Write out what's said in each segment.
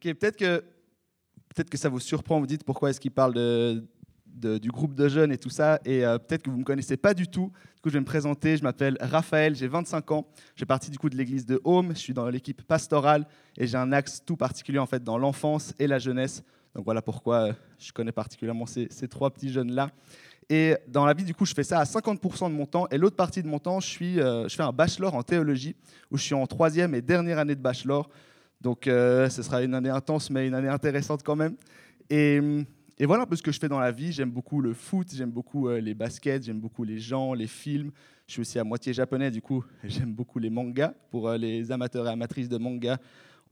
Peut-être que, peut que ça vous surprend, vous dites pourquoi est-ce qu'il parle de- du groupe de jeunes et tout ça, et euh, peut-être que vous ne me connaissez pas du tout. Du coup, je vais me présenter, je m'appelle Raphaël, j'ai 25 ans, je fais partie du coup de l'église de Home, je suis dans l'équipe pastorale, et j'ai un axe tout particulier en fait dans l'enfance et la jeunesse. Donc voilà pourquoi euh, je connais particulièrement ces, ces trois petits jeunes-là. Et dans la vie, du coup, je fais ça à 50% de mon temps, et l'autre partie de mon temps, je, suis, euh, je fais un bachelor en théologie, où je suis en troisième et dernière année de bachelor. Donc, euh, ce sera une année intense, mais une année intéressante quand même. Et, voilà un peu ce que je fais dans la vie. J'aime beaucoup le foot, j'aime beaucoup euh, les baskets, j'aime beaucoup les gens, les films. Je suis aussi à moitié japonais, du coup, j'aime beaucoup les mangas. Pour euh, les amateurs et amatrices de mangas,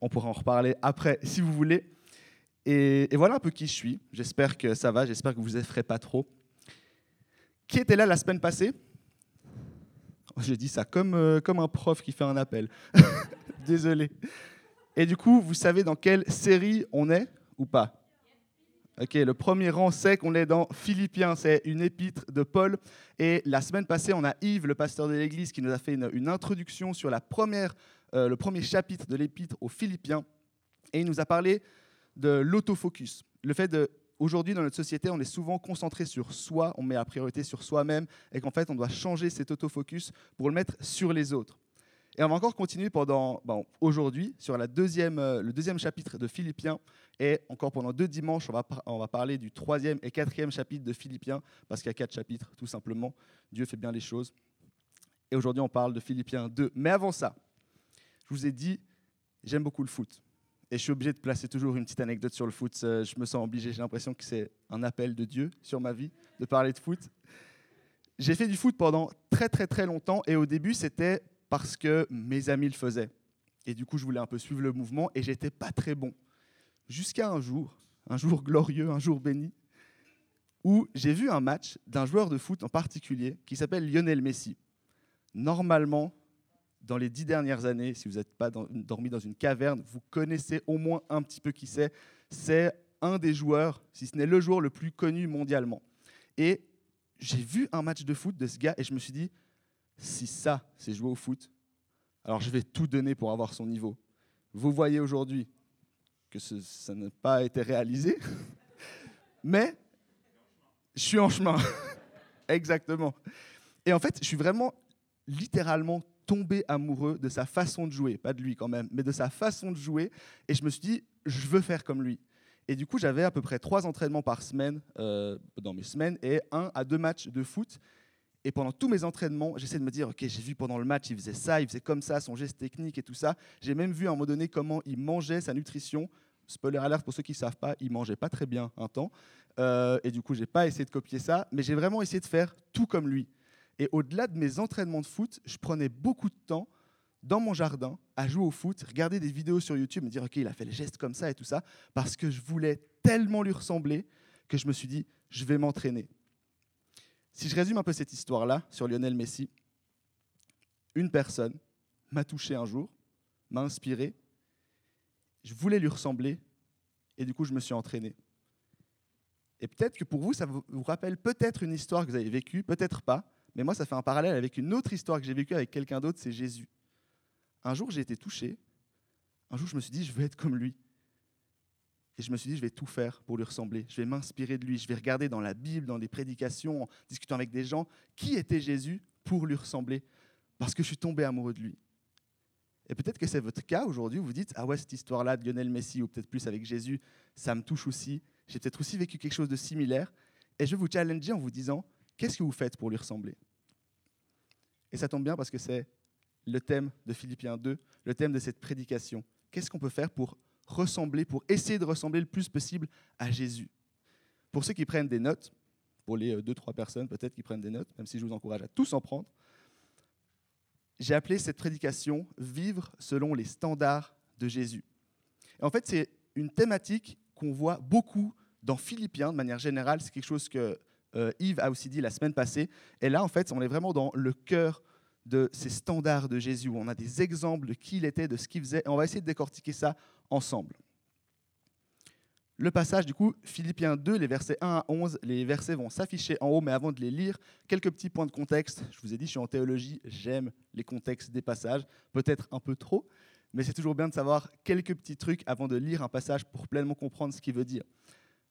on pourra en reparler après si vous voulez. Et, voilà un peu qui je suis. J'espère que ça va, j'espère que vous effrayez pas trop. Qui était là la semaine passée? Je dis ça comme, comme un prof qui fait un appel. Désolé. Et du coup, vous savez dans quelle série on est ou pas? Ok, le premier rang sait qu'on est dans Philippiens, c'est une épître de Paul. Et la semaine passée, on a Yves, le pasteur de l'église, qui nous a fait une, une introduction sur la première, euh, le premier chapitre de l'épître aux Philippiens. Et il nous a parlé de l'autofocus. Le fait de, aujourd'hui, dans notre société, on est souvent concentré sur soi, on met la priorité sur soi-même, et qu'en fait, on doit changer cet autofocus pour le mettre sur les autres. Et on va encore continuer pendant aujourd'hui sur euh, le deuxième chapitre de Philippiens. Et encore pendant deux dimanches, on va, par- on va parler du troisième et quatrième chapitre de Philippiens, parce qu'il y a quatre chapitres, tout simplement. Dieu fait bien les choses. Et aujourd'hui, on parle de Philippiens 2. Mais avant ça, je vous ai dit, j'aime beaucoup le foot. Et je suis obligé de placer toujours une petite anecdote sur le foot. Euh, Je me sens obligé, j'ai l'impression que c'est un appel de Dieu sur ma vie de parler de foot. J'ai fait du foot pendant très très très longtemps et au début c'était parce que mes amis le faisaient. Et du coup je voulais un peu suivre le mouvement et j'étais pas très bon. Jusqu'à un jour, un jour glorieux, un jour béni, où j'ai vu un match d'un joueur de foot en particulier qui s'appelle Lionel Messi. Normalement, dans les dix dernières années, si vous n'êtes pas dormi dans une caverne, vous connaissez au moins un petit peu qui c'est. C'est un des joueurs, si ce n'est le joueur le plus connu mondialement. Et j'ai vu un match de foot de ce gars et je me suis dit, si ça, c'est jouer au foot, alors je vais tout donner pour avoir son niveau. Vous voyez aujourd'hui que ce- ça n'a pas été réalisé, mais je suis en chemin. Exactement. Et en fait, je suis vraiment littéralement tombé amoureux de sa façon de jouer, pas de lui quand même, mais de sa façon de jouer. Et je me suis dit, je veux faire comme lui. Et du coup, j'avais à peu près trois entraînements par semaine euh, dans mes semaines et un à deux matchs de foot. Et pendant tous mes entraînements, j'essaie de me dire, ok, j'ai vu pendant le match, il faisait ça, il faisait comme ça, son geste technique et tout ça. J'ai même vu à un moment donné comment il mangeait sa nutrition. Spoiler alert pour ceux qui ne savent pas, il mangeait pas très bien un temps. Euh, et du coup, j'ai pas essayé de copier ça, mais j'ai vraiment essayé de faire tout comme lui. Et au-delà de mes entraînements de foot, je prenais beaucoup de temps dans mon jardin à jouer au foot, regarder des vidéos sur YouTube, me dire ok, il a fait les gestes comme ça et tout ça, parce que je voulais tellement lui ressembler que je me suis dit je vais m'entraîner. Si je résume un peu cette histoire-là sur Lionel Messi, une personne m'a touché un jour, m'a inspiré, je voulais lui ressembler et du coup je me suis entraîné. Et peut-être que pour vous, ça vous rappelle peut-être une histoire que vous avez vécue, peut-être pas, mais moi, ça fait un parallèle avec une autre histoire que j'ai vécue avec quelqu'un d'autre, c'est Jésus. Un jour, j'ai été touché. Un jour, je me suis dit, je veux être comme lui. Et je me suis dit, je vais tout faire pour lui ressembler. Je vais m'inspirer de lui. Je vais regarder dans la Bible, dans des prédications, en discutant avec des gens, qui était Jésus pour lui ressembler. Parce que je suis tombé amoureux de lui. Et peut-être que c'est votre cas aujourd'hui, où vous dites, ah ouais, cette histoire-là de Lionel Messi, ou peut-être plus avec Jésus, ça me touche aussi. J'ai peut-être aussi vécu quelque chose de similaire. Et je vais vous challenger en vous disant, qu'est-ce que vous faites pour lui ressembler? Et ça tombe bien parce que c'est le thème de Philippiens 2, le thème de cette prédication. Qu'est-ce qu'on peut faire pour ressembler, pour essayer de ressembler le plus possible à Jésus Pour ceux qui prennent des notes, pour les euh, deux, trois personnes peut-être qui prennent des notes, même si je vous encourage à tous en prendre, j'ai appelé cette prédication Vivre selon les standards de Jésus. Et en fait, c'est une thématique qu'on voit beaucoup dans Philippiens de manière générale. C'est quelque chose que euh, Yves a aussi dit la semaine passée. Et là, en fait, on est vraiment dans le cœur de ces standards de Jésus, où on a des exemples de qui il était, de ce qu'il faisait, et on va essayer de décortiquer ça ensemble. Le passage, du coup, Philippiens 2, les versets 1 à 11, les versets vont s'afficher en haut, mais avant de les lire, quelques petits points de contexte. Je vous ai dit, je suis en théologie, j'aime les contextes des passages, peut-être un peu trop, mais c'est toujours bien de savoir quelques petits trucs avant de lire un passage pour pleinement comprendre ce qu'il veut dire.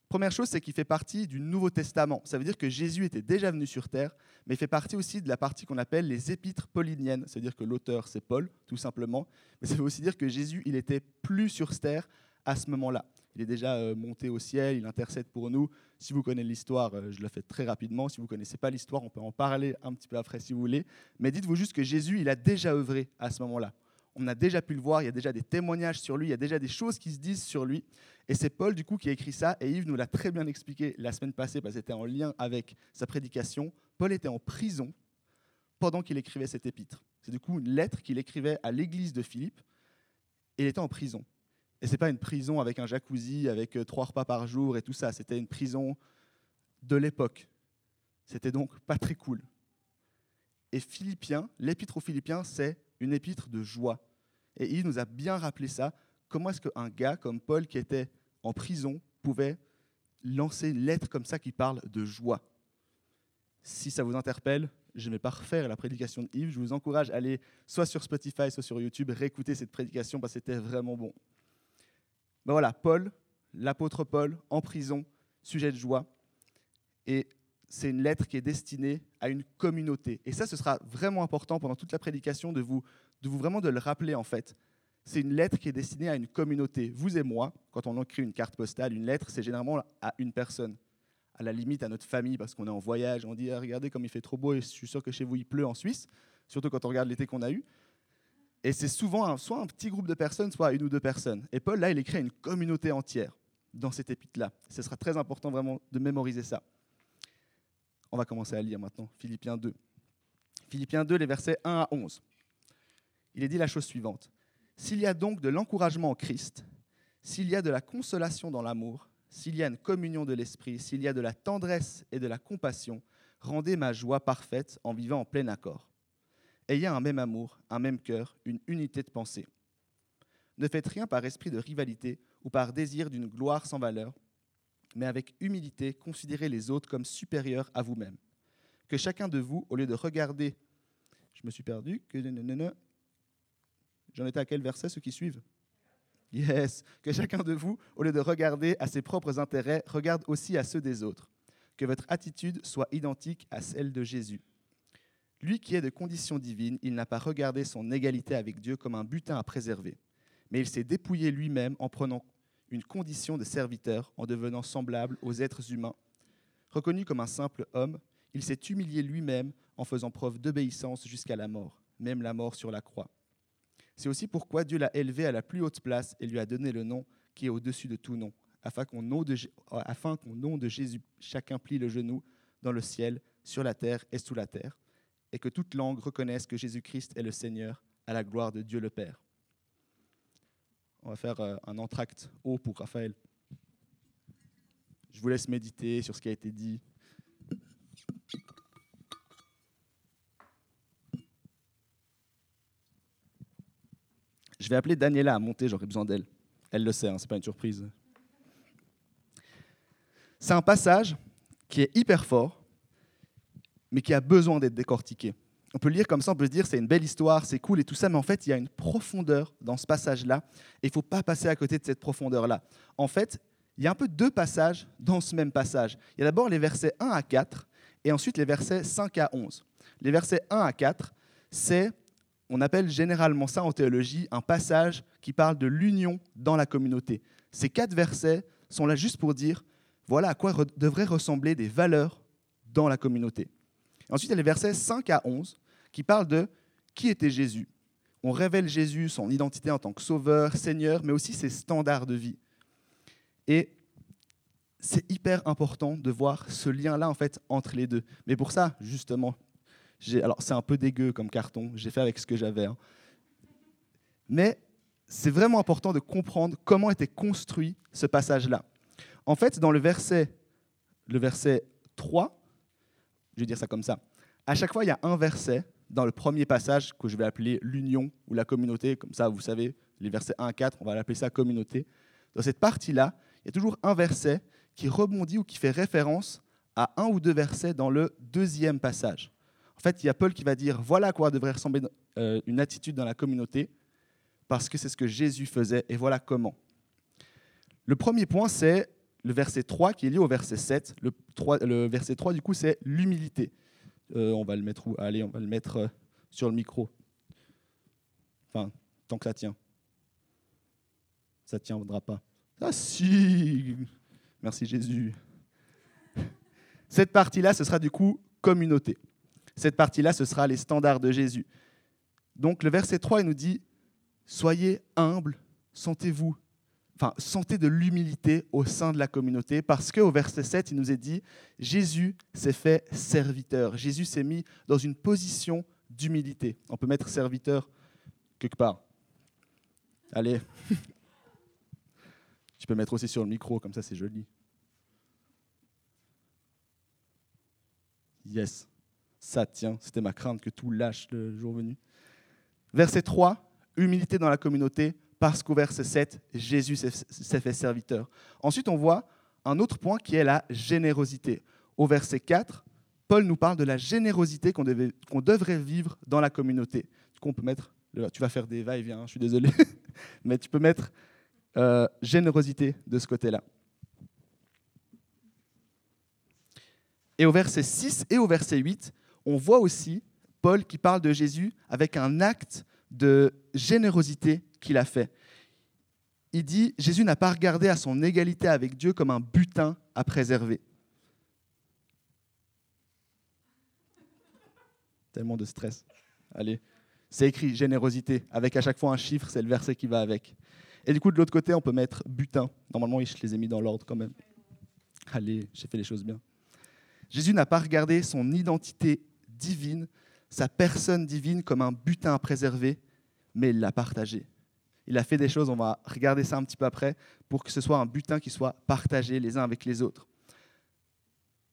Première chose, c'est qu'il fait partie du Nouveau Testament. Ça veut dire que Jésus était déjà venu sur terre, mais il fait partie aussi de la partie qu'on appelle les épîtres pauliniennes. C'est-à-dire que l'auteur, c'est Paul, tout simplement. Mais ça veut aussi dire que Jésus, il était plus sur terre à ce moment-là. Il est déjà euh, monté au ciel, il intercède pour nous. Si vous connaissez l'histoire, euh, je le fais très rapidement. Si vous ne connaissez pas l'histoire, on peut en parler un petit peu après si vous voulez. Mais dites-vous juste que Jésus, il a déjà œuvré à ce moment-là. On a déjà pu le voir, il y a déjà des témoignages sur lui, il y a déjà des choses qui se disent sur lui. Et c'est Paul, du coup, qui a écrit ça. Et Yves nous l'a très bien expliqué la semaine passée, parce que c'était en lien avec sa prédication. Paul était en prison pendant qu'il écrivait cet épître. C'est du coup une lettre qu'il écrivait à l'église de Philippe. Il était en prison. Et ce n'est pas une prison avec un jacuzzi, avec euh, trois repas par jour et tout ça. C'était une prison de l'époque. C'était donc pas très cool. Et Philippiens, l'épître aux Philippiens, c'est une épître de joie. Et il nous a bien rappelé ça. Comment est-ce qu'un gars comme Paul, qui était en prison, pouvait lancer une lettre comme ça qui parle de joie Si ça vous interpelle, je ne vais pas refaire la prédication de Yves. Je vous encourage à aller soit sur Spotify, soit sur YouTube, réécouter cette prédication parce que c'était vraiment bon. Ben voilà, Paul, l'apôtre Paul, en prison, sujet de joie. Et c'est une lettre qui est destinée à une communauté. Et ça, ce sera vraiment important pendant toute la prédication de vous, de vous vraiment de le rappeler en fait. C'est une lettre qui est destinée à une communauté. Vous et moi, quand on écrit une carte postale, une lettre, c'est généralement à une personne. À la limite à notre famille parce qu'on est en voyage, on dit ah, regardez comme il fait trop beau et je suis sûr que chez vous il pleut en Suisse, surtout quand on regarde l'été qu'on a eu. Et c'est souvent soit un petit groupe de personnes, soit une ou deux personnes. Et Paul, là, il écrit à une communauté entière dans cet épître-là. Ce sera très important vraiment de mémoriser ça. On va commencer à lire maintenant Philippiens 2. Philippiens 2, les versets 1 à 11. Il est dit la chose suivante. S'il y a donc de l'encouragement en Christ, s'il y a de la consolation dans l'amour, s'il y a une communion de l'esprit, s'il y a de la tendresse et de la compassion, rendez ma joie parfaite en vivant en plein accord Ayez un même amour, un même cœur, une unité de pensée. Ne faites rien par esprit de rivalité ou par désir d'une gloire sans valeur, mais avec humilité, considérez les autres comme supérieurs à vous-même. Que chacun de vous, au lieu de regarder, je me suis perdu, j'en étais à quel verset ceux qui suivent? Yes, que chacun de vous, au lieu de regarder à ses propres intérêts, regarde aussi à ceux des autres. Que votre attitude soit identique à celle de Jésus lui qui est de condition divine, il n'a pas regardé son égalité avec Dieu comme un butin à préserver, mais il s'est dépouillé lui-même en prenant une condition de serviteur, en devenant semblable aux êtres humains. Reconnu comme un simple homme, il s'est humilié lui-même en faisant preuve d'obéissance jusqu'à la mort, même la mort sur la croix. C'est aussi pourquoi Dieu l'a élevé à la plus haute place et lui a donné le nom qui est au-dessus de tout nom, afin qu'au nom, de Jésus, chacun plie le genou dans le ciel, sur la terre et sous la terre et que toute langue reconnaisse que Jésus-Christ est le Seigneur à la gloire de Dieu le Père. On va faire euh, un entracte haut pour Raphaël. Je vous laisse méditer sur ce qui a été dit. Je vais appeler Daniela à monter, j'aurai besoin d'elle. Elle le sait, hein, ce n'est pas une surprise. C'est un passage qui est hyper fort, mais qui a besoin d'être décortiqué. On peut lire comme ça, on peut se dire c'est une belle histoire, c'est cool et tout ça, mais en fait, il y a une profondeur dans ce passage-là, et il ne faut pas passer à côté de cette profondeur-là. En fait, il y a un peu deux passages dans ce même passage. Il y a d'abord les versets 1 à 4, et ensuite les versets 5 à 11. Les versets 1 à 4, c'est, on appelle généralement ça en théologie, un passage qui parle de l'union dans la communauté. Ces quatre versets sont là juste pour dire, voilà à quoi devraient ressembler des valeurs dans la communauté. Ensuite, il y a les versets 5 à 11 qui parlent de qui était Jésus. On révèle Jésus, son identité en tant que sauveur, Seigneur, mais aussi ses standards de vie. Et c'est hyper important de voir ce lien-là en fait entre les deux. Mais pour ça, justement, alors c'est un peu dégueu comme carton, j'ai fait avec ce que j'avais. Hein. Mais c'est vraiment important de comprendre comment était construit ce passage-là. En fait, dans le verset, le verset 3, je vais dire ça comme ça, à chaque fois, il y a un verset dans le premier passage que je vais appeler l'union ou la communauté, comme ça, vous savez, les versets 1 à 4, on va l'appeler ça communauté. Dans cette partie-là, il y a toujours un verset qui rebondit ou qui fait référence à un ou deux versets dans le deuxième passage. En fait, il y a Paul qui va dire voilà à quoi devrait ressembler euh, une attitude dans la communauté, parce que c'est ce que Jésus faisait, et voilà comment. Le premier point, c'est le verset 3 qui est lié au verset 7. Le, 3, le verset 3, du coup, c'est l'humilité. Euh, on va le mettre où? Allez, on va le mettre euh, sur le micro. Enfin, tant que ça tient. Ça ne tiendra pas. Ah si Merci Jésus. Cette partie-là, ce sera du coup communauté. Cette partie-là, ce sera les standards de Jésus. Donc le verset 3, il nous dit, soyez humbles, sentez-vous, enfin, sentez de l'humilité au sein de la communauté, parce qu'au verset 7, il nous est dit, Jésus s'est fait serviteur. Jésus s'est mis dans une position d'humilité. On peut mettre serviteur quelque part. Allez. Tu peux mettre aussi sur le micro, comme ça c'est joli. Yes, ça tient. C'était ma crainte que tout lâche le jour venu. Verset 3, humilité dans la communauté, parce qu'au verset 7, Jésus s'est fait serviteur. Ensuite, on voit un autre point qui est la générosité. Au verset 4, Paul nous parle de la générosité qu'on devrait vivre dans la communauté. Du peut mettre, tu vas faire des va-et-vient, je suis désolé, mais tu peux mettre euh, générosité de ce côté-là. Et au verset 6 et au verset 8, on voit aussi Paul qui parle de Jésus avec un acte de générosité qu'il a fait. Il dit, Jésus n'a pas regardé à son égalité avec Dieu comme un butin à préserver. Tellement de stress. Allez, c'est écrit générosité, avec à chaque fois un chiffre, c'est le verset qui va avec. Et du coup, de l'autre côté, on peut mettre butin. Normalement, je les ai mis dans l'ordre quand même. Allez, j'ai fait les choses bien. Jésus n'a pas regardé son identité divine, sa personne divine comme un butin à préserver, mais il l'a partagé. Il a fait des choses, on va regarder ça un petit peu après, pour que ce soit un butin qui soit partagé les uns avec les autres.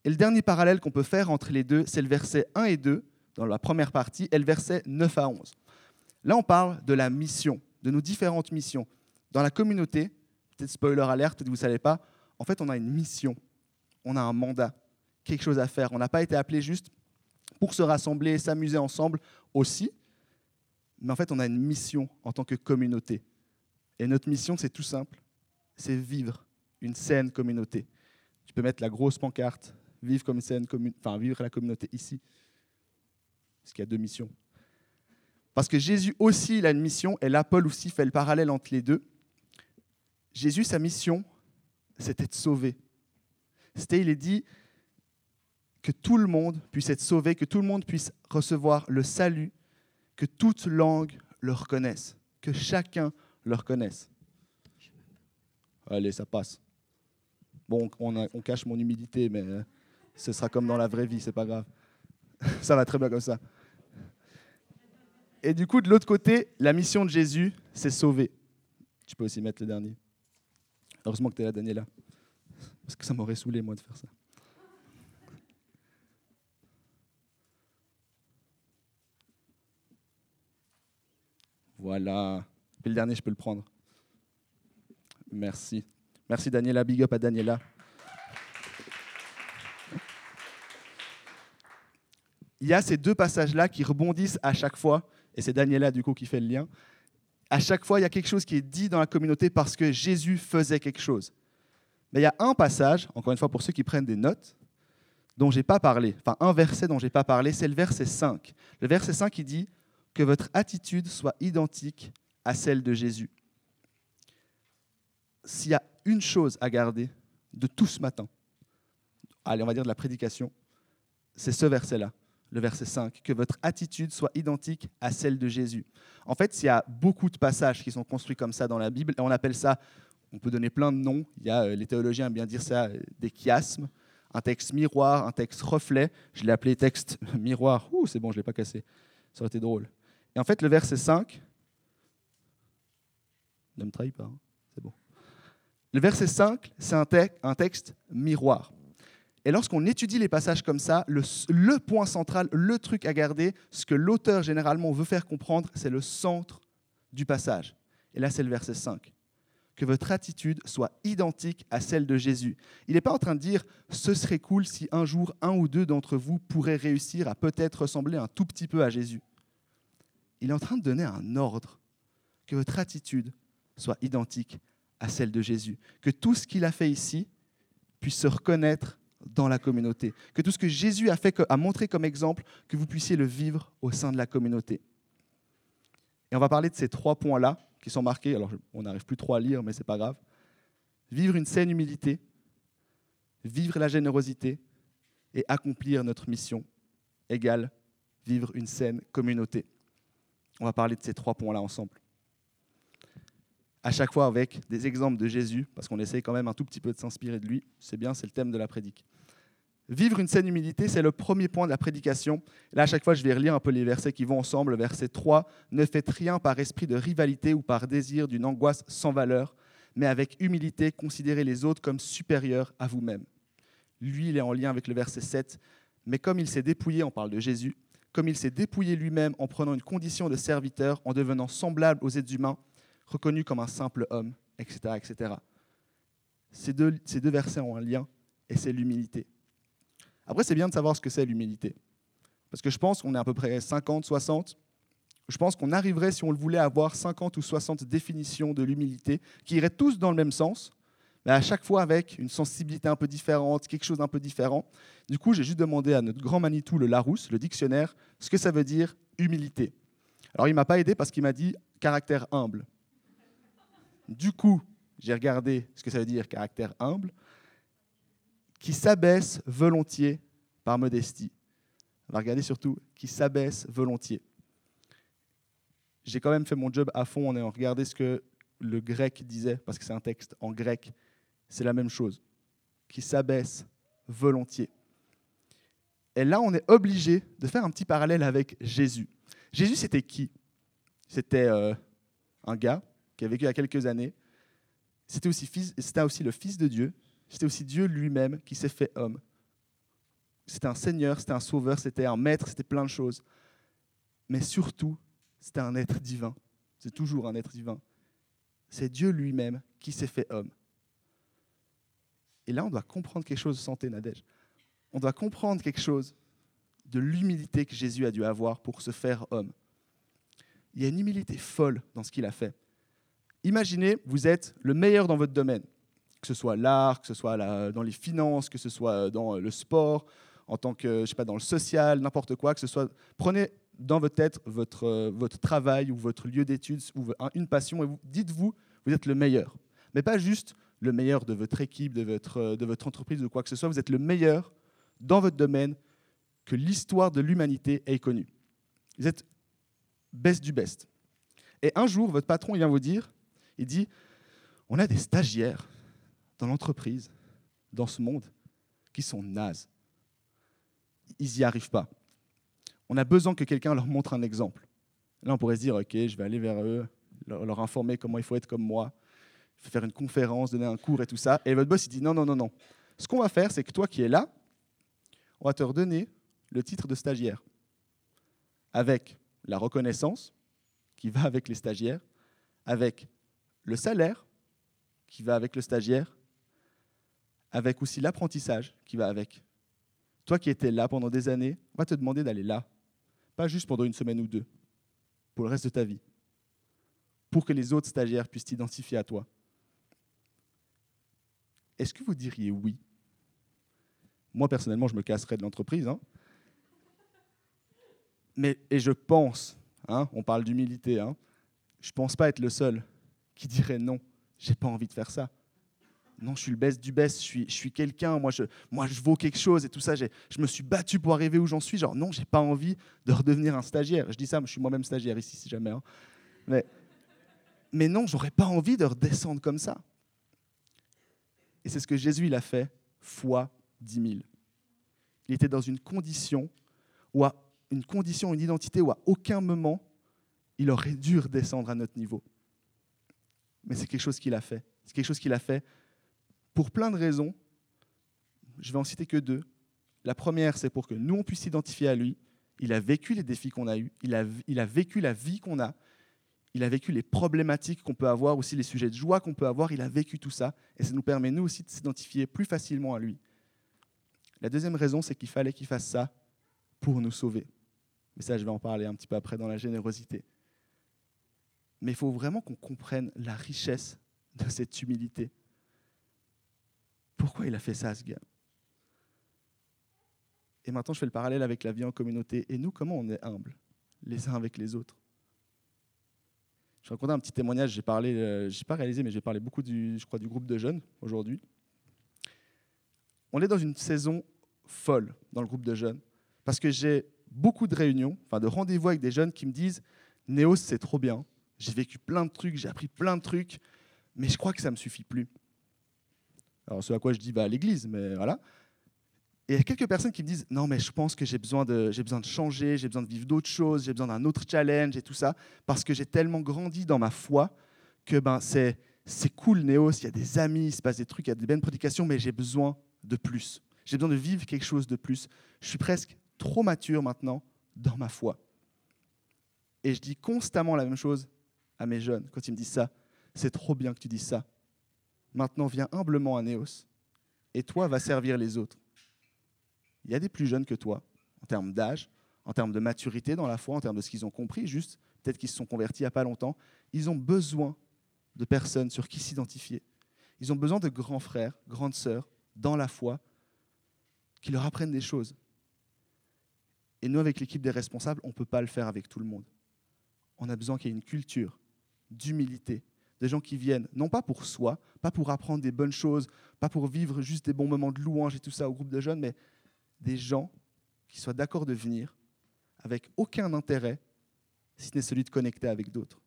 Et le dernier parallèle qu'on peut faire entre les deux, c'est le verset 1 et 2, dans la première partie, et le verset 9 à 11. Là, on parle de la mission, de nos différentes missions. Dans la communauté, peut-être spoiler alerte, peut-être vous ne savez pas, en fait, on a une mission, on a un mandat, quelque chose à faire. On n'a pas été appelé juste pour se rassembler, s'amuser ensemble aussi, mais en fait, on a une mission en tant que communauté. Et notre mission, c'est tout simple, c'est vivre une saine communauté. Tu peux mettre la grosse pancarte, vivre comme une saine enfin vivre la communauté ici, parce qu'il y a deux missions. Parce que Jésus aussi, il a une mission, et là, Paul aussi fait le parallèle entre les deux. Jésus, sa mission, c'était de sauver. C'était, il est dit, que tout le monde puisse être sauvé, que tout le monde puisse recevoir le salut, que toute langue le reconnaisse, que chacun le reconnaisse. Allez, ça passe. Bon, on, cache mon humilité, mais euh, ce sera comme dans la vraie vie, c'est pas grave. ça va très bien comme ça. Et du coup, de l'autre côté, la mission de Jésus, c'est sauver. Tu peux aussi mettre le dernier. Heureusement que tu es là, Daniela. Parce que ça m'aurait saoulé, moi, de faire ça. Voilà. Puis le dernier, je peux le prendre. Merci. Merci, Daniela. Big up à Daniela. Il y a ces deux passages-là qui rebondissent à chaque fois, et c'est Daniela, du coup, qui fait le lien à chaque fois, il y a quelque chose qui est dit dans la communauté parce que Jésus faisait quelque chose. Mais il y a un passage, encore une fois pour ceux qui prennent des notes, dont j'ai pas parlé, enfin un verset dont j'ai pas parlé, c'est le verset 5. Le verset 5 qui dit que votre attitude soit identique à celle de Jésus. S'il y a une chose à garder de tout ce matin, allez, on va dire de la prédication, c'est ce verset-là le verset 5, que votre attitude soit identique à celle de Jésus. En fait, il y a beaucoup de passages qui sont construits comme ça dans la Bible, et on appelle ça, on peut donner plein de noms, il y a, euh, les théologiens aiment bien dire ça, euh, des chiasmes, un texte miroir, un texte reflet, je l'ai appelé texte miroir, ouh, c'est bon, je ne l'ai pas cassé, ça aurait été drôle. Et en fait, le verset 5, Ne me trahis pas, hein. c'est bon. Le verset 5, c'est un, texte miroir. Et lorsqu'on étudie les passages comme ça, le, le, point central, le truc à garder, ce que l'auteur généralement veut faire comprendre, c'est le centre du passage. Et là, c'est le verset 5. Que votre attitude soit identique à celle de Jésus. Il n'est pas en train de dire ce serait cool si un jour un ou deux d'entre vous pourraient réussir à peut-être ressembler un tout petit peu à Jésus. Il est en train de donner un ordre. Que votre attitude soit identique à celle de Jésus. Que tout ce qu'il a fait ici puisse se reconnaître dans la communauté. Que tout ce que Jésus a, fait, a montré comme exemple, que vous puissiez le vivre au sein de la communauté. Et on va parler de ces trois points-là qui sont marqués. Alors, on n'arrive plus trop à lire, mais ce n'est pas grave. Vivre une saine humilité, vivre la générosité et accomplir notre mission égale vivre une saine communauté. On va parler de ces trois points-là ensemble à chaque fois avec des exemples de Jésus, parce qu'on essaye quand même un tout petit peu de s'inspirer de lui. C'est bien, c'est le thème de la prédique. Vivre une saine humilité, c'est le premier point de la prédication. Là, à chaque fois, je vais relire un peu les versets qui vont ensemble. Verset 3, Ne faites rien par esprit de rivalité ou par désir d'une angoisse sans valeur, mais avec humilité, considérez les autres comme supérieurs à vous-même. Lui, il est en lien avec le verset 7. Mais comme il s'est dépouillé, on parle de Jésus, comme il s'est dépouillé lui-même en prenant une condition de serviteur, en devenant semblable aux êtres humains, reconnu comme un simple homme, etc. etc. Ces deux, ces deux versets ont un lien, et c'est l'humilité. Après, c'est bien de savoir ce que c'est l'humilité. Parce que je pense qu'on est à peu près 50, 60. Je pense qu'on arriverait, si on le voulait, à avoir 50 ou 60 définitions de l'humilité qui iraient tous dans le même sens, mais à chaque fois avec une sensibilité un peu différente, quelque chose d'un peu différent. Du coup, j'ai juste demandé à notre grand Manitou, le Larousse, le dictionnaire, ce que ça veut dire humilité. Alors, il ne m'a pas aidé parce qu'il m'a dit caractère humble. Du coup, j'ai regardé ce que ça veut dire caractère humble, qui s'abaisse volontiers par modestie. On va regarder surtout qui s'abaisse volontiers. J'ai quand même fait mon job à fond en ayant regardé ce que le grec disait, parce que c'est un texte en grec. C'est la même chose. Qui s'abaisse volontiers. Et là, on est obligé de faire un petit parallèle avec Jésus. Jésus, c'était qui? C'était euh, un gars qui a vécu il y a quelques années. C'était aussi, aussi le Fils de Dieu. C'était aussi Dieu lui-même qui s'est fait homme. C'était un Seigneur, c'était un Sauveur, c'était un Maître, c'était plein de choses. Mais surtout, c'était un être divin. C'est toujours un être divin. C'est Dieu lui-même qui s'est fait homme. Et là, on doit comprendre quelque chose, santé Nadège. On doit comprendre quelque chose de l'humilité que Jésus a dû avoir pour se faire homme. Il y a une humilité folle dans ce qu'il a fait. Imaginez, vous êtes le meilleur dans votre domaine, que ce soit l'art, que ce soit dans les finances, que ce soit dans le sport, en tant que, je sais pas, dans le social, n'importe quoi, que ce soit. Prenez dans votre tête votre, votre travail ou votre lieu d'études ou une passion et vous, dites-vous, vous êtes le meilleur. Mais pas juste le meilleur de votre équipe, de votre, votre entreprise, de quoi que ce soit. Vous êtes le meilleur dans votre domaine que l'histoire de l'humanité ait connu. Vous êtes best du best. Et un jour, votre patron vient vous dire il dit, on a des stagiaires dans l'entreprise, dans ce monde, qui sont nazes. Ils n'y arrivent pas. On a besoin que quelqu'un leur montre un exemple. Là, on pourrait se dire, OK, je vais aller vers eux, leur, informer comment il faut être comme moi, faire une conférence, donner un cours et tout ça. Et votre boss, il dit, non, non, non, non. Ce qu'on va faire, c'est que toi qui es là, on va te redonner le titre de stagiaire, avec la reconnaissance qui va avec les stagiaires, avec le salaire qui va avec le stagiaire, avec aussi l'apprentissage qui va avec. Toi qui étais là pendant des années, on va te demander d'aller là, pas juste pendant une semaine ou deux, pour le reste de ta vie, pour que les autres stagiaires puissent t'identifier à toi. Est-ce que vous diriez oui? Moi, personnellement, je me casserais de l'entreprise. Hein. Mais, et je pense, hein, on parle d'humilité, hein, je ne pense pas être le seul qui dirait non, j'ai pas envie de faire ça. Non, je suis le best du best, je suis, je suis quelqu'un, moi je, moi je vaux quelque chose et tout ça. Je me suis battu pour arriver où j'en suis. Genre, non, j'ai pas envie de redevenir un stagiaire. Je dis ça, je suis moi-même stagiaire ici, si jamais. Hein. Mais, mais non, j'aurais pas envie de redescendre comme ça. Et c'est ce que Jésus il a fait fois dix mille. Il était dans une condition, à, une condition, une identité où à aucun moment il aurait dû redescendre à notre niveau. mais c'est quelque chose qu'il a fait. C'est quelque chose qu'il a fait pour plein de raisons. Je vais en citer que deux. La première, c'est pour que nous, on puisse s'identifier à lui. Il a vécu les défis qu'on a eus, il a, il a vécu la vie qu'on a, il a vécu les problématiques qu'on peut avoir, aussi les sujets de joie qu'on peut avoir, il a vécu tout ça, et ça nous permet, nous aussi, de s'identifier plus facilement à lui. La deuxième raison, c'est qu'il fallait qu'il fasse ça pour nous sauver. Mais ça, je vais en parler un petit peu après dans la générosité. Mais il faut vraiment qu'on comprenne la richesse de cette humilité. Pourquoi il a fait ça, ce gars? Et maintenant, je fais le parallèle avec la vie en communauté. Et nous, comment on est humbles les uns avec les autres? Je vais raconter un petit témoignage. J'ai parlé, euh, j'ai pas réalisé, mais j'ai parlé beaucoup du, je crois, du groupe de jeunes aujourd'hui. On est dans une saison folle dans le groupe de jeunes parce que j'ai beaucoup de réunions, enfin de rendez-vous avec des jeunes qui me disent Néos, c'est trop bien. J'ai vécu plein de trucs, j'ai appris plein de trucs, mais je crois que ça ne me suffit plus. Alors, ce à quoi je dis, bah, à l'église, mais voilà. Il y a quelques personnes qui me disent Non, mais je pense que j'ai besoin, de, besoin de changer, j'ai besoin de vivre d'autres choses, j'ai besoin d'un autre challenge et tout ça, parce que j'ai tellement grandi dans ma foi que ben, c'est, c'est cool, Néos, il y a des amis, il se passe des trucs, il y a des belles prédications, mais j'ai besoin de plus. J'ai besoin de vivre quelque chose de plus. Je suis presque trop mature maintenant dans ma foi. Et je dis constamment la même chose à mes jeunes quand ils me disent ça. C'est trop bien que tu dises ça. Maintenant, viens humblement à Néos et toi, va servir les autres. Il y a des plus jeunes que toi, en termes d'âge, en termes de maturité dans la foi, en termes de ce qu'ils ont compris, juste peut-être qu'ils se sont convertis il n'y a pas longtemps. Ils ont besoin de personnes sur qui s'identifier. Ils ont besoin de grands frères, grandes sœurs dans la foi qui leur apprennent des choses. Et nous, avec l'équipe des responsables, on ne peut pas le faire avec tout le monde. On a besoin qu'il y ait une culture d'humilité, des gens qui viennent, non pas pour soi, pas pour apprendre des bonnes choses, pas pour vivre juste des bons moments de louange et tout ça au groupe de jeunes, mais des gens qui soient d'accord de venir avec aucun intérêt, si ce n'est celui de connecter avec d'autres,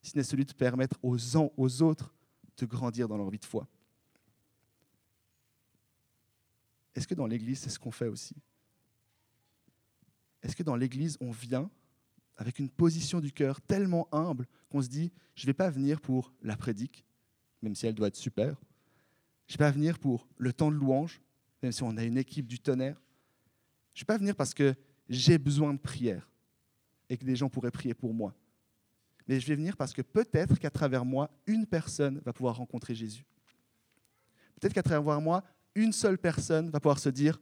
si ce n'est celui de permettre aux, aux autres de grandir dans leur vie de foi. Est-ce que dans l'Église, c'est ce qu'on fait aussi? Est-ce que dans l'Église, on vient avec une position du cœur tellement humble qu'on se dit, je ne vais pas venir pour la prédique, même si elle doit être super. Je ne vais pas venir pour le temps de louange, même si on a une équipe du tonnerre. Je ne vais pas venir parce que j'ai besoin de prière et que des gens pourraient prier pour moi. Mais je vais venir parce que peut-être qu'à travers moi, une personne va pouvoir rencontrer Jésus. Peut-être qu'à travers moi, une seule personne va pouvoir se dire,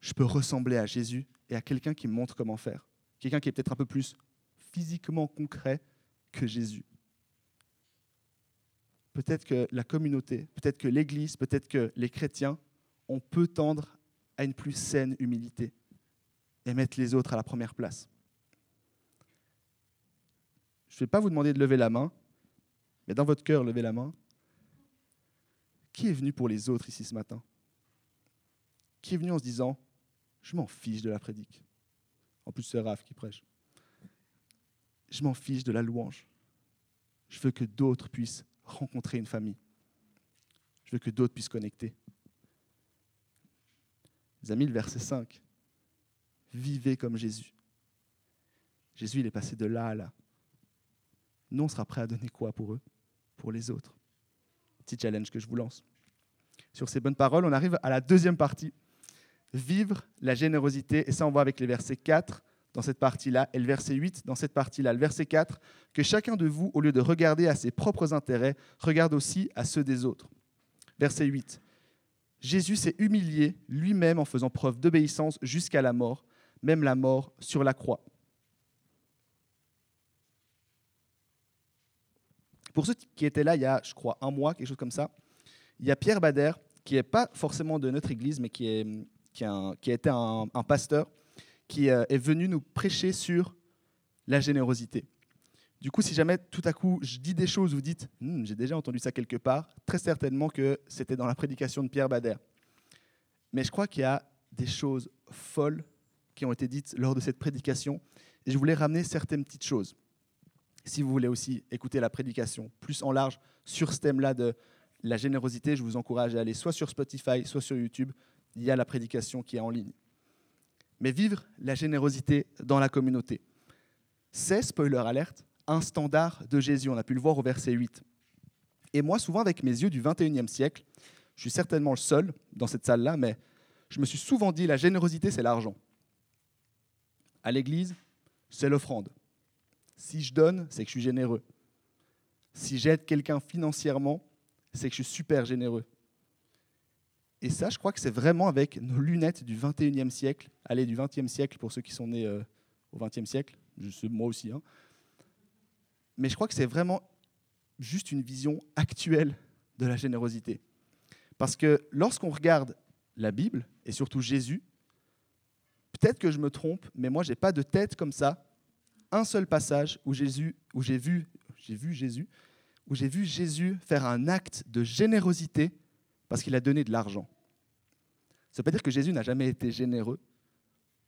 je peux ressembler à Jésus et à quelqu'un qui me montre comment faire. Quelqu'un qui est peut-être un peu plus physiquement concret que Jésus. Peut-être que la communauté, peut-être que l'Église, peut-être que les chrétiens, on peut tendre à une plus saine humilité et mettre les autres à la première place. Je ne vais pas vous demander de lever la main, mais dans votre cœur, levez la main. Qui est venu pour les autres ici ce matin? Qui est venu en se disant, je m'en fiche de la prédique? En plus, c'est Raph qui prêche. Je m'en fiche de la louange. Je veux que d'autres puissent rencontrer une famille. Je veux que d'autres puissent connecter. Les amis, le verset 5. Vivez comme Jésus. Jésus, il est passé de là à là. Nous, on sera prêt à donner quoi pour eux? Pour les autres. Petit challenge que je vous lance. Sur ces bonnes paroles, on arrive à la deuxième partie. Vivre la générosité. Et ça, on voit avec les versets 4 dans cette partie-là et le verset 8 dans cette partie-là. Le verset 4, que chacun de vous, au lieu de regarder à ses propres intérêts, regarde aussi à ceux des autres. Verset 8. Jésus s'est humilié lui-même en faisant preuve d'obéissance jusqu'à la mort, même la mort sur la croix. Pour ceux qui étaient là il y a, je crois, un mois, quelque chose comme ça, il y a Pierre Bader, qui n'est pas forcément de notre église, mais qui, est, a été un, pasteur, qui euh, est venu nous prêcher sur la générosité. Du coup, si jamais tout à coup je dis des choses, vous dites hm, j'ai déjà entendu ça quelque part, très certainement que c'était dans la prédication de Pierre Bader. Mais je crois qu'il y a des choses folles qui ont été dites lors de cette prédication, et je voulais ramener certaines petites choses. Si vous voulez aussi écouter la prédication plus en large sur ce thème-là de la générosité, je vous encourage à aller soit sur Spotify, soit sur YouTube. Il y a la prédication qui est en ligne. Mais vivre la générosité dans la communauté, c'est, spoiler alerte, un standard de Jésus. On a pu le voir au verset 8. Et moi, souvent avec mes yeux du 21e siècle, je suis certainement le seul dans cette salle-là, mais je me suis souvent dit, la générosité, c'est l'argent. À l'église, c'est l'offrande. Si je donne, c'est que je suis généreux. Si j'aide quelqu'un financièrement, c'est que je suis super généreux. Et ça, je crois que c'est vraiment avec nos lunettes du 21e siècle, allez, du 20e siècle pour ceux qui sont nés euh, au 20e siècle, moi aussi. Hein. Mais je crois que c'est vraiment juste une vision actuelle de la générosité. Parce que lorsqu'on regarde la Bible, et surtout Jésus, peut-être que je me trompe, mais moi, je n'ai pas de tête comme ça, un seul passage où, Jésus, où j'ai vu, j'ai vu Jésus, où j'ai vu Jésus faire un acte de générosité parce qu'il a donné de l'argent. Ça ne veut pas dire que Jésus n'a jamais été généreux,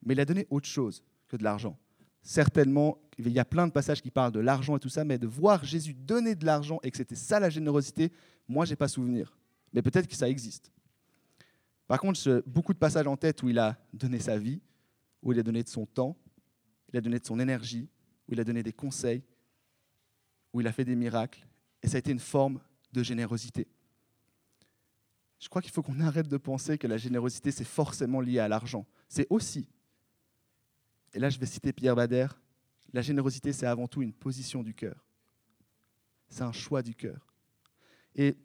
mais il a donné autre chose que de l'argent. Certainement, il y a plein de passages qui parlent de l'argent et tout ça, mais de voir Jésus donner de l'argent et que c'était ça la générosité, moi, je n'ai pas souvenir. Mais peut-être que ça existe. Par contre, beaucoup de passages en tête où il a donné sa vie, où il a donné de son temps, il a donné de son énergie, où il a donné des conseils, où il a fait des miracles. Et ça a été une forme de générosité. Je crois qu'il faut qu'on arrête de penser que la générosité, c'est forcément lié à l'argent. C'est aussi, et là je vais citer Pierre Bader, la générosité, c'est avant tout une position du cœur. C'est un choix du cœur. Et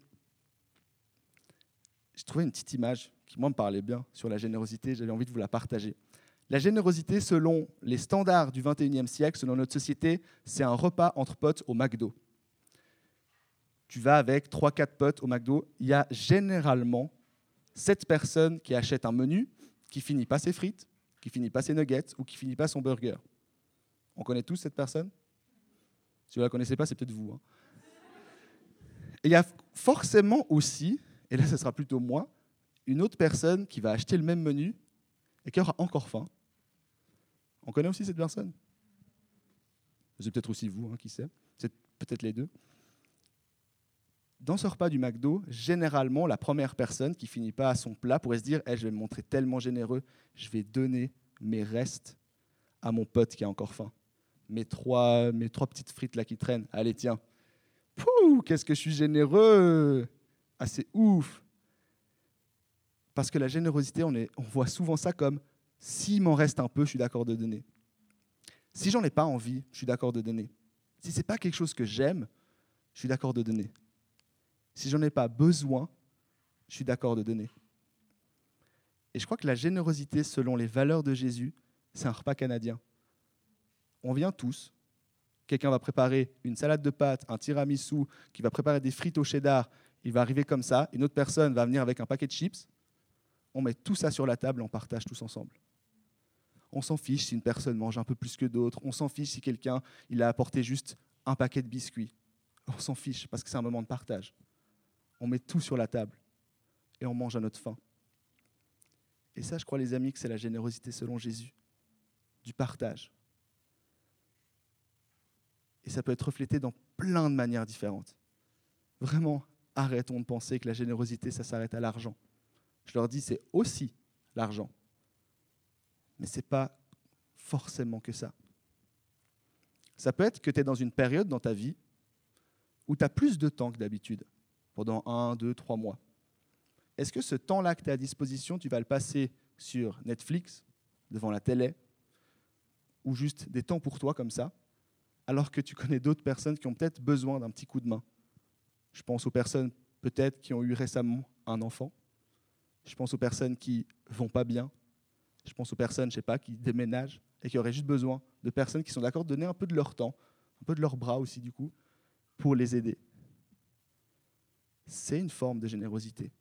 j'ai trouvé une petite image qui, moi, me parlait bien sur la générosité. J'avais envie de vous la partager. La générosité, selon les standards du 21e siècle, selon notre société, c'est un repas entre potes au McDo tu vas avec 3-4 potes au McDo, il y a généralement 7 personnes qui achètent un menu qui finit pas ses frites, qui finit pas ses nuggets ou qui finit pas son burger. On connaît tous cette personne? Si vous la connaissez pas, c'est peut-être vous. Hein. Et il y a forcément aussi, et là ce sera plutôt moi, une autre personne qui va acheter le même menu et qui aura encore faim. On connaît aussi cette personne? C'est peut-être aussi vous, hein, qui sait. C'est peut-être les deux dans ce repas du McDo, généralement, la première personne qui finit pas à son plat pourrait se dire Je vais me montrer tellement généreux, je vais donner mes restes à mon pote qui a encore faim. Mes trois, mes trois petites frites là qui traînent. Allez, tiens. Pouh, qu'est-ce que je suis généreux Ah, c'est ouf Parce que la générosité, on voit souvent ça comme s'il m'en reste un peu, je suis d'accord de donner. Si j'en ai pas envie, je suis d'accord de donner. Si c'est pas quelque chose que j'aime, je suis d'accord de donner. Si j'en ai pas besoin, je suis d'accord de donner. Et je crois que la générosité, selon les valeurs de Jésus, c'est un repas canadien. On vient tous. Quelqu'un va préparer une salade de pâtes, un tiramisu, qui va préparer des frites au cheddar. Il va arriver comme ça. Une autre personne va venir avec un paquet de chips. On met tout ça sur la table, on partage tous ensemble. On s'en fiche si une personne mange un peu plus que d'autres. On s'en fiche si quelqu'un il a apporté juste un paquet de biscuits. On s'en fiche parce que c'est un moment de partage on met tout sur la table et on mange à notre faim. Et ça, je crois, les amis, que c'est la générosité selon Jésus, du partage. Et ça peut être reflété dans plein de manières différentes. Vraiment, arrêtons de penser que la générosité, ça s'arrête à l'argent. Je leur dis, c'est aussi l'argent. Mais ce n'est pas forcément que ça. Ça peut être que tu es dans une période dans ta vie où tu as plus de temps que d'habitude pendant un, deux, trois mois. Est-ce que ce temps-là que tu as à disposition, tu vas le passer sur Netflix, devant la télé, ou juste des temps pour toi comme ça, alors que tu connais d'autres personnes qui ont peut-être besoin d'un petit coup de main? Je pense aux personnes peut-être qui ont eu récemment un enfant. Je pense aux personnes qui vont pas bien. Je pense aux personnes, je sais pas, qui déménagent et qui auraient juste besoin de personnes qui sont d'accord de donner un peu de leur temps, un peu de leurs bras aussi du coup, pour les aider c'est une forme de générosité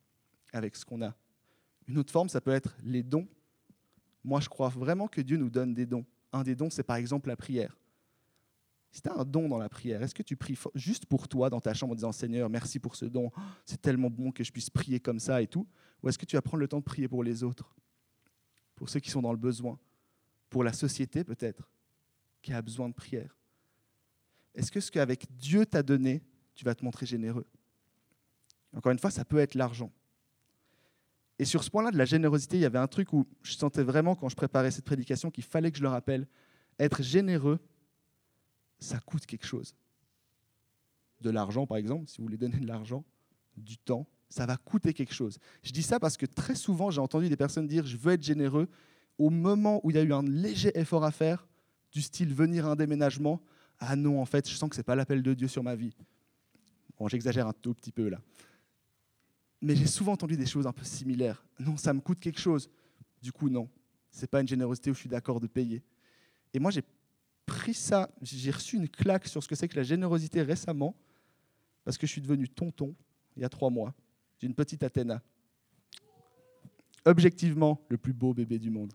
avec ce qu'on a. Une autre forme, ça peut être les dons. Moi, je crois vraiment que Dieu nous donne des dons. Un des dons, c'est par exemple la prière. Si tu as un don dans la prière, est-ce que tu pries juste pour toi dans ta chambre en disant Seigneur, merci pour ce don, c'est tellement bon que je puisse prier comme ça et tout Ou est-ce que tu vas prendre le temps de prier pour les autres? Pour ceux qui sont dans le besoin Pour la société peut-être, qui a besoin de prière Est-ce que ce qu'avec Dieu t'a donné, tu vas te montrer généreux? Encore une fois, ça peut être l'argent. Et sur ce point-là de la générosité, il y avait un truc où je sentais vraiment, quand je préparais cette prédication, qu'il fallait que je le rappelle. Être généreux, ça coûte quelque chose. De l'argent, par exemple, si vous voulez donner de l'argent, du temps, ça va coûter quelque chose. Je dis ça parce que très souvent, j'ai entendu des personnes dire je veux être généreux. Au moment où il y a eu un léger effort à faire, du style venir à un déménagement, ah non, en fait, je sens que ce n'est pas l'appel de Dieu sur ma vie. Bon, j'exagère un tout petit peu là. Mais j'ai souvent entendu des choses un peu similaires. Non, ça me coûte quelque chose. Du coup, non. Ce n'est pas une générosité où je suis d'accord de payer. Et moi, j'ai pris ça, j'ai reçu une claque sur ce que c'est que la générosité récemment, parce que je suis devenu tonton il y a trois mois d'une petite Athéna. Objectivement, le plus beau bébé du monde.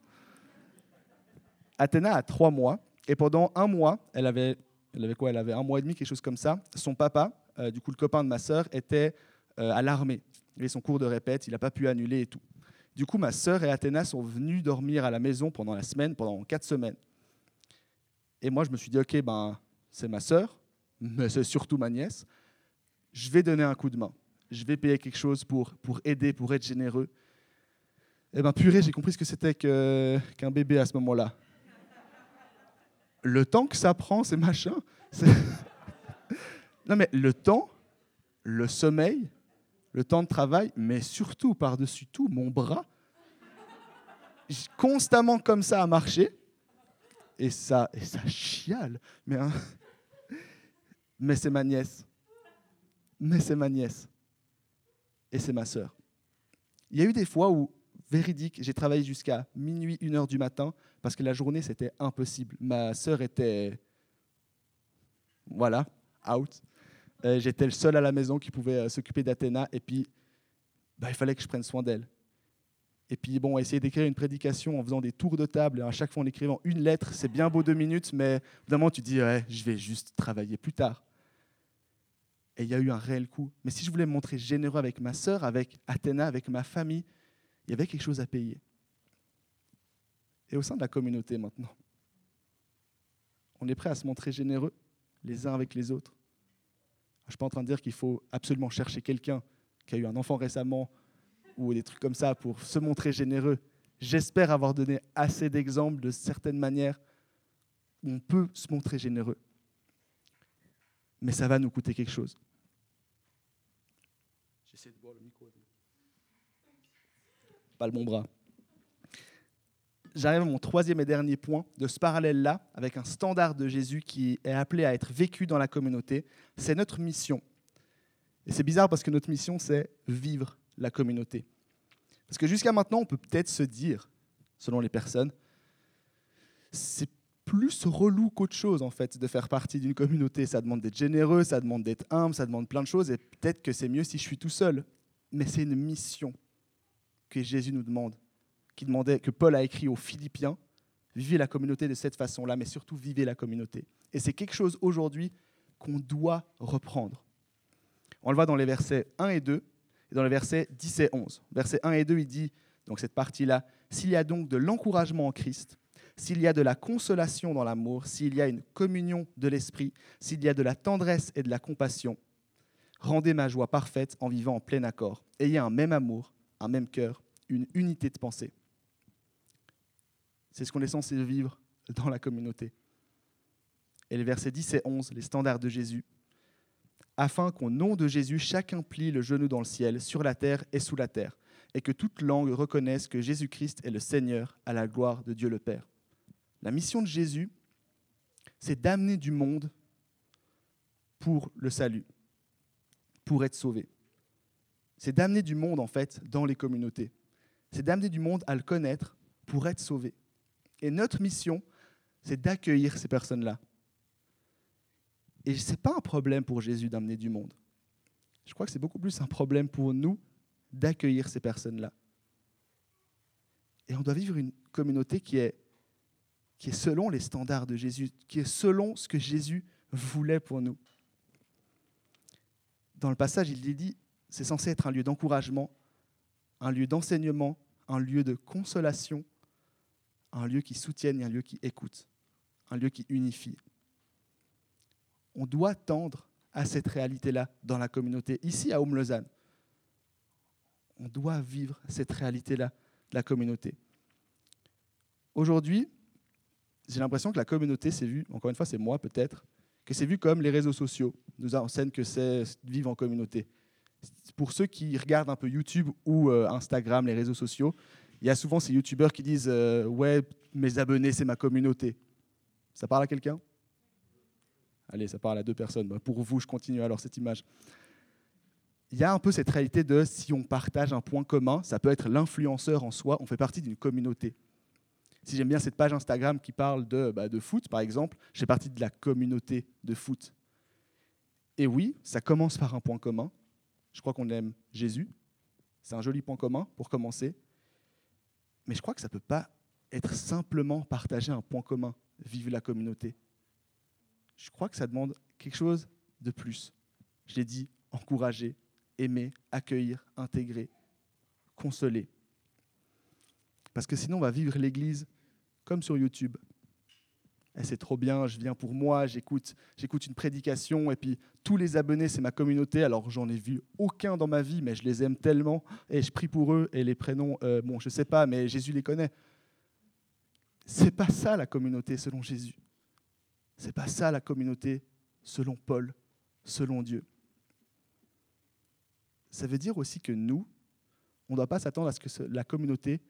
Athéna a trois mois, et pendant un mois, elle avait, elle quoi? Elle avait un mois et demi, quelque chose comme ça. Son papa, euh, du coup le copain de ma sœur, était euh, à l'armée. Avait son cours de répète, il n'a pas pu annuler et tout. Du coup, ma sœur et Athéna sont venus dormir à la maison pendant la semaine, pendant quatre semaines. Et moi, je me suis dit, ok, ben, c'est ma sœur, mais c'est surtout ma nièce. Je vais donner un coup de main. Je vais payer quelque chose pour, pour aider, pour être généreux. Eh bien, purée, j'ai compris ce que c'était qu'un bébé à ce moment-là. Le temps que ça prend, ces machins. non, mais le temps, le sommeil, le temps de travail, mais surtout, par-dessus tout, mon bras, constamment comme ça à marcher et ça, et ça chiale. Mais, hein, mais c'est ma nièce. Mais c'est ma nièce. Et c'est ma sœur. Il y a eu des fois où, véridique, j'ai travaillé jusqu'à minuit, une heure du matin, parce que la journée, c'était impossible. Ma sœur était, voilà, out. Euh, j'étais le seul à la maison qui pouvait euh, s'occuper d'Athéna, et puis bah, il fallait que je prenne soin d'elle. Et puis, bon, essayer d'écrire une prédication en faisant des tours de table, à chaque fois en écrivant une lettre, c'est bien beau deux minutes, mais évidemment, tu dis, je vais juste travailler plus tard. Et il y a eu un réel coup. Mais si je voulais me montrer généreux avec ma sœur, avec Athéna, avec ma famille, il y avait quelque chose à payer. Et au sein de la communauté maintenant, on est prêt à se montrer généreux les uns avec les autres. Je ne suis pas en train de dire qu'il faut absolument chercher quelqu'un qui a eu un enfant récemment ou des trucs comme ça pour se montrer généreux. J'espère avoir donné assez d'exemples de certaines manières où on peut se montrer généreux. Mais ça va nous coûter quelque chose. J'essaie de boire le micro. Pas le bon bras. J'arrive à mon troisième et dernier point de ce parallèle-là, avec un standard de Jésus qui est appelé à être vécu dans la communauté. C'est notre mission. Et c'est bizarre parce que notre mission, c'est vivre la communauté. Parce que jusqu'à maintenant, on peut peut-être se dire, selon les personnes, c'est plus relou qu'autre chose, en fait, de faire partie d'une communauté. Ça demande d'être généreux, ça demande d'être humble, ça demande plein de choses, et peut-être que c'est mieux si je suis tout seul. Mais c'est une mission que Jésus nous demande, qui demandait, que Paul a écrit aux Philippiens, vivez la communauté de cette façon-là, mais surtout vivez la communauté. Et c'est quelque chose aujourd'hui qu'on doit reprendre. On le voit dans les versets 1 et 2, et dans les versets 10 et 11. Versets 1 et 2, il dit, donc cette partie-là, s'il y a donc de l'encouragement en Christ, s'il y a de la consolation dans l'amour, s'il y a une communion de l'esprit, s'il y a de la tendresse et de la compassion, rendez ma joie parfaite en vivant en plein accord. Ayez un même amour, un même cœur, une unité de pensée. C'est ce qu'on est censé vivre dans la communauté. Et les versets 10 et 11, les standards de Jésus, afin qu'au nom de Jésus, chacun plie le genou dans le ciel, sur la terre et sous la terre, et que toute langue reconnaisse que Jésus-Christ est le Seigneur à la gloire de Dieu le Père. La mission de Jésus, c'est d'amener du monde pour le salut, pour être sauvé. C'est d'amener du monde, en fait, dans les communautés. C'est d'amener du monde à le connaître pour être sauvé. Et notre mission, c'est d'accueillir ces personnes-là, et ce n'est pas un problème pour Jésus d'amener du monde. Je crois que c'est beaucoup plus un problème pour nous d'accueillir ces personnes-là. Et on doit vivre une communauté qui est, qui est selon les standards de Jésus, qui est selon ce que Jésus voulait pour nous. Dans le passage, il dit, c'est censé être un lieu d'encouragement, un lieu d'enseignement, un lieu de consolation, un lieu qui soutienne et un lieu qui écoute, un lieu qui unifie on doit tendre à cette réalité-là dans la communauté, ici à Lausanne. On doit vivre cette réalité-là la communauté. Aujourd'hui, j'ai l'impression que la communauté s'est vue, encore une fois, c'est moi peut-être, que c'est vu comme les réseaux sociaux nous enseignent que c'est vivre en communauté. Pour ceux qui regardent un peu YouTube ou euh, Instagram, les réseaux sociaux, il y a souvent ces YouTubeurs qui disent euh, Ouais, mes abonnés, c'est ma communauté. Ça parle à quelqu'un? Allez, ça parle à deux personnes. Bah, pour vous, je continue alors cette image. Il y a un peu cette réalité de si on partage un point commun, ça peut être l'influenceur en soi, on fait partie d'une communauté. Si j'aime bien cette page Instagram qui parle de, bah, de foot, par exemple, je fais partie de la communauté de foot. Et oui, ça commence par un point commun. Je crois qu'on aime Jésus. C'est un joli point commun pour commencer. Mais je crois que ça ne peut pas être simplement partager un point commun, vivre la communauté. Je crois que ça demande quelque chose de plus. Je l'ai dit, encourager, aimer, accueillir, intégrer, consoler. Parce que sinon, on va vivre l'Église comme sur YouTube. Et c'est trop bien, je viens pour moi, j'écoute, j'écoute une prédication, et puis tous les abonnés, c'est ma communauté. Alors, j'en ai vu aucun dans ma vie, mais je les aime tellement, et je prie pour eux, et les prénoms, euh, bon, je ne sais pas, mais Jésus les connaît. C'est pas ça la communauté selon Jésus. C'est pas ça la communauté selon Paul, selon Dieu. Ça veut dire aussi que nous, on ne doit pas s'attendre à ce que la communauté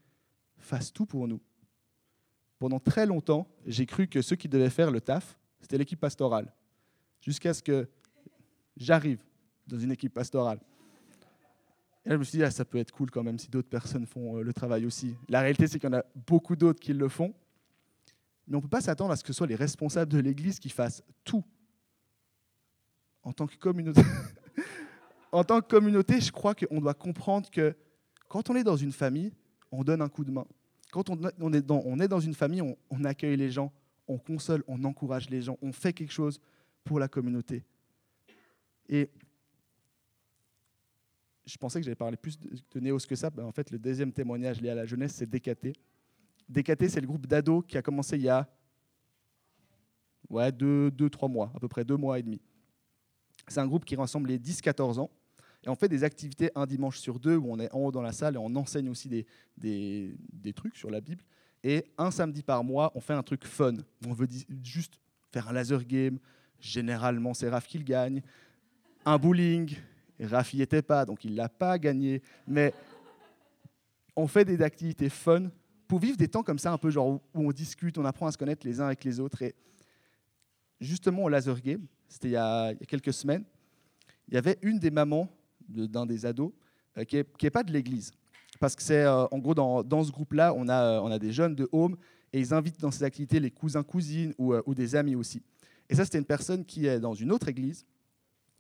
fasse tout pour nous. Pendant très longtemps, j'ai cru que ceux qui devaient faire le taf, c'était l'équipe pastorale. Jusqu'à ce que j'arrive dans une équipe pastorale. Et là, je me suis dit, ah, ça peut être cool quand même si d'autres personnes font euh, le travail aussi. La réalité, c'est qu'il y en a beaucoup d'autres qui le font. Mais on ne peut pas s'attendre à ce que ce soit les responsables de l'Église qui fassent tout. En tant que communauté, en tant que communauté je crois qu'on doit comprendre que quand on est dans une famille, on donne un coup de main. Quand on est dans, une famille, on, accueille les gens, on console, on encourage les gens, on fait quelque chose pour la communauté. Et je pensais que j'allais parler plus de, Néos que ça. Ben, en fait, le deuxième témoignage lié à la jeunesse, c'est DKT. DKT, c'est le groupe d'ados qui a commencé il y a ouais, deux, deux, trois mois, à peu près deux mois et demi. C'est un groupe qui rassemble les 10-14 ans et on fait des activités un dimanche sur deux où on est en haut dans la salle et on enseigne aussi des, des, trucs sur la Bible. Et un samedi par mois, on fait un truc fun. On veut juste faire un laser game. Généralement, c'est Raph qui le gagne. Un bowling. Raph n'y était pas, donc il ne l'a pas gagné. Mais on fait des activités fun pour vivre des temps comme ça, un peu genre où on discute, on apprend à se connaître les uns avec les autres. Et justement, au laser game, c'était il, y a quelques semaines, il y avait une des mamans d'un des ados, euh, qui n'est pas de l'église. Parce que c'est, euh, en gros, dans, ce groupe-là, on a, euh, on a des jeunes de home et ils invitent dans ces activités les cousins, cousines ou, ou des amis aussi. Et ça, c'était une personne qui est dans une autre église,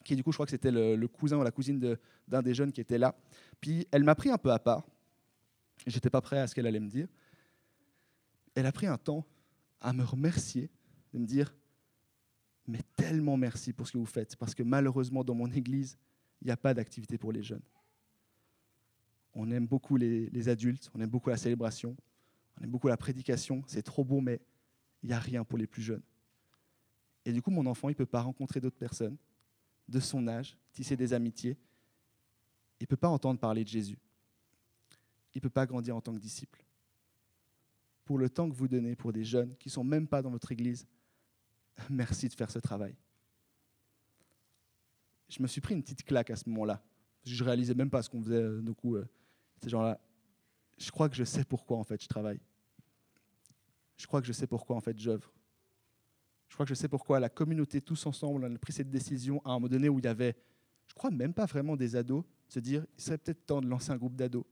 qui du coup, je crois que c'était le, cousin ou la cousine d'un des jeunes qui était là. Puis elle m'a pris un peu à part. J'étais pas prêt à ce qu'elle allait me dire. Elle a pris un temps à me remercier, de me dire, mais tellement merci pour ce que vous faites, parce que malheureusement, dans mon église, il n'y a pas d'activité pour les jeunes. On aime beaucoup les, adultes, on aime beaucoup la célébration, on aime beaucoup la prédication, c'est trop beau, mais il n'y a rien pour les plus jeunes. Et du coup, mon enfant, il ne peut pas rencontrer d'autres personnes de son âge, tisser des amitiés. Il ne peut pas entendre parler de Jésus. Il ne peut pas grandir en tant que disciple. Pour le temps que vous donnez pour des jeunes qui ne sont même pas dans votre église, merci de faire ce travail je me suis pris une petite claque à ce moment-là. Je réalisais même pas ce qu'on faisait. Euh, du coup, euh, ces gens-là, je crois que je sais pourquoi en fait je travaille. Je crois que je sais pourquoi en fait j'œuvre. Je crois que je sais pourquoi la communauté, tous ensemble, a pris cette décision à un moment donné où il y avait, je crois même pas vraiment des ados, se dire, il serait peut-être temps de lancer un groupe d'ados.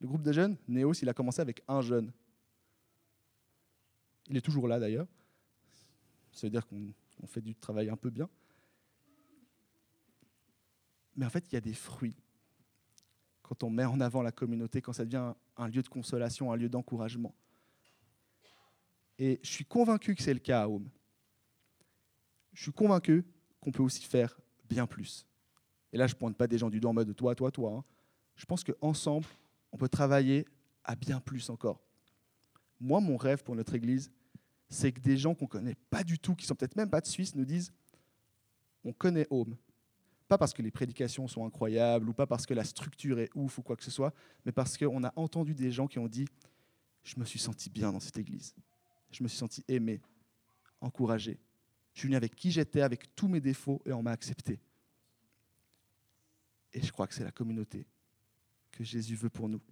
Le groupe de jeunes, Néos, il a commencé avec un jeune. Il est toujours là d'ailleurs. Ça veut dire qu'on fait du travail un peu bien. Mais en fait, il y a des fruits. Quand on met en avant la communauté, quand ça devient un lieu de consolation, un lieu d'encouragement. Et je suis convaincu que c'est le cas à Home. Je suis convaincu qu'on peut aussi faire bien plus. Et là, je ne pointe pas des gens du doigt en mode toi, toi, toi. Hein. Je pense qu'ensemble, on peut travailler à bien plus encore. Moi, mon rêve pour notre Église, c'est que des gens qu'on ne connaît pas du tout, qui sont peut-être même pas de Suisse, nous disent on connaît Home, pas parce que les prédications sont incroyables ou pas parce que la structure est ouf ou quoi que ce soit, mais parce qu'on a entendu des gens qui ont dit Je me suis senti bien dans cette église. Je me suis senti aimé, encouragé. Je suis venu avec qui j'étais, avec tous mes défauts, et on m'a accepté. Et je crois que c'est la communauté que Jésus veut pour nous.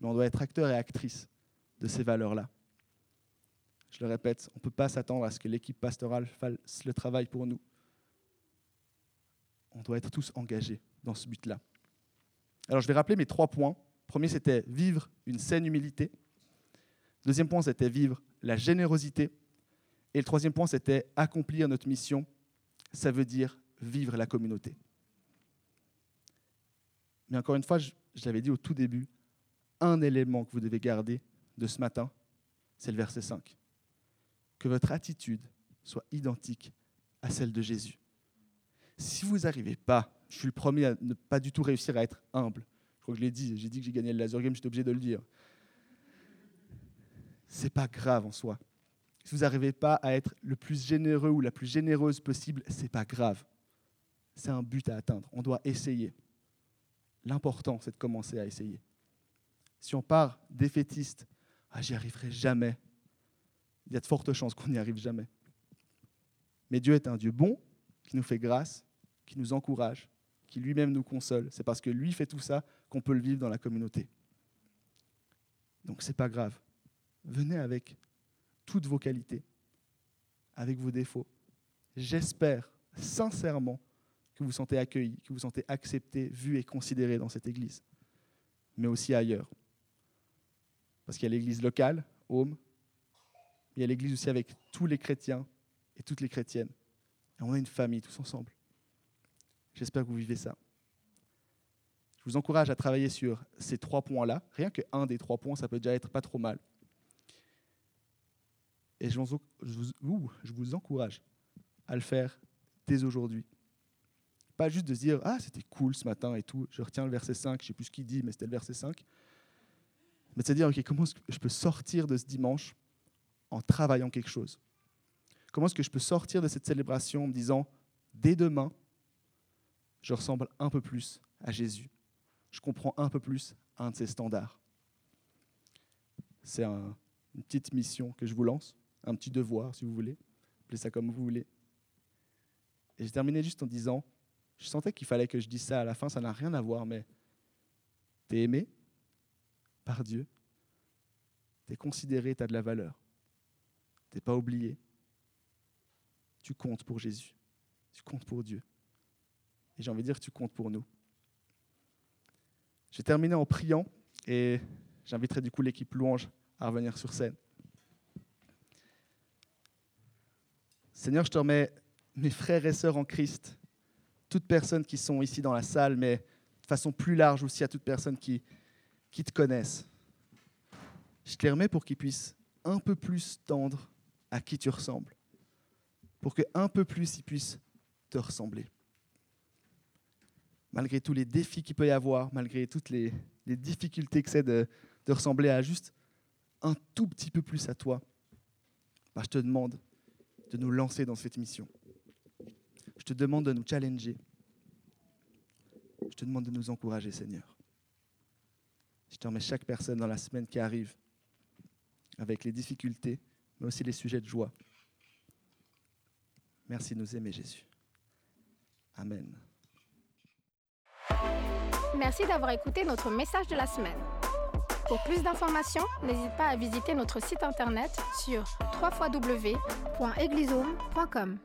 Mais on doit être acteur et actrice de ces valeurs-là. Je le répète, on ne peut pas s'attendre à ce que l'équipe pastorale fasse le travail pour nous. On doit être tous engagés dans ce but-là. Alors je vais rappeler mes trois points. Premier, c'était vivre une saine humilité. Deuxième point, c'était vivre la générosité. Et le troisième point, c'était accomplir notre mission. Ça veut dire vivre la communauté. Mais encore une fois, je, l'avais dit au tout début, un élément que vous devez garder de ce matin, c'est le verset 5. Que votre attitude soit identique à celle de Jésus. Si vous n'arrivez pas, je suis le premier à ne pas du tout réussir à être humble. Je crois que je l'ai dit, j'ai dit que j'ai gagné le laser game, j'étais obligé de le dire. C'est pas grave en soi. Si vous n'arrivez pas à être le plus généreux ou la plus généreuse possible, c'est pas grave. C'est un but à atteindre. On doit essayer. L'important, c'est de commencer à essayer. Si on part défaitiste, ah, j'y arriverai jamais, il y a de fortes chances qu'on n'y arrive jamais. Mais Dieu est un Dieu bon, qui nous fait grâce, qui nous encourage, qui lui-même nous console. C'est parce que lui fait tout ça qu'on peut le vivre dans la communauté. Donc c'est pas grave. Venez avec toutes vos qualités, avec vos défauts. J'espère sincèrement que vous vous sentez accueilli, que vous vous sentez accepté, vu et considéré dans cette église, mais aussi ailleurs. Parce qu'il y a l'église locale, Home, il y a l'église aussi avec tous les chrétiens et toutes les chrétiennes. Et on a une famille tous ensemble. J'espère que vous vivez ça. Je vous encourage à travailler sur ces trois points-là. Rien qu'un des trois points, ça peut déjà être pas trop mal. Et je vous, je vous encourage à le faire dès aujourd'hui. Pas juste de se dire Ah, c'était cool ce matin et tout, je retiens le verset 5, je ne sais plus ce qu'il dit, mais c'était le verset 5. Mais de se dire Ok, comment je peux sortir de ce dimanche en travaillant quelque chose? Comment est-ce que je peux sortir de cette célébration en me disant Dès demain, je ressemble un peu plus à Jésus. Je comprends un peu plus un de ses standards. C'est une petite mission que je vous lance, un petit devoir, si vous voulez. Appelez ça comme vous voulez. Et j'ai terminé juste en disant je sentais qu'il fallait que je dise ça à la fin, ça n'a rien à voir, mais tu es aimé par Dieu, tu es considéré, tu as de la valeur, tu n'es pas oublié, tu comptes pour Jésus, tu comptes pour Dieu. Et j'ai envie de dire tu comptes pour nous. J'ai terminé en priant et j'inviterai du coup l'équipe louange à revenir sur scène. Seigneur, je te remets mes frères et sœurs en Christ toutes personnes qui sont ici dans la salle, mais de façon plus large aussi à toutes personnes qui, qui te connaissent. Je te les remets pour qu'ils puissent un peu plus tendre à qui tu ressembles, pour qu'un peu plus ils puissent te ressembler. Malgré tous les défis qu'il peut y avoir, malgré toutes les, difficultés que c'est de, de, ressembler à juste un tout petit peu plus à toi, bah, je te demande de nous lancer dans cette mission. Je te demande de nous challenger. Je te demande de nous encourager, Seigneur. Je te remets chaque personne dans la semaine qui arrive, avec les difficultés, mais aussi les sujets de joie. Merci de nous aimer, Jésus. Amen. Merci d'avoir écouté notre message de la semaine. Pour plus d'informations, n'hésite pas à visiter notre site internet sur www.eglisome.com.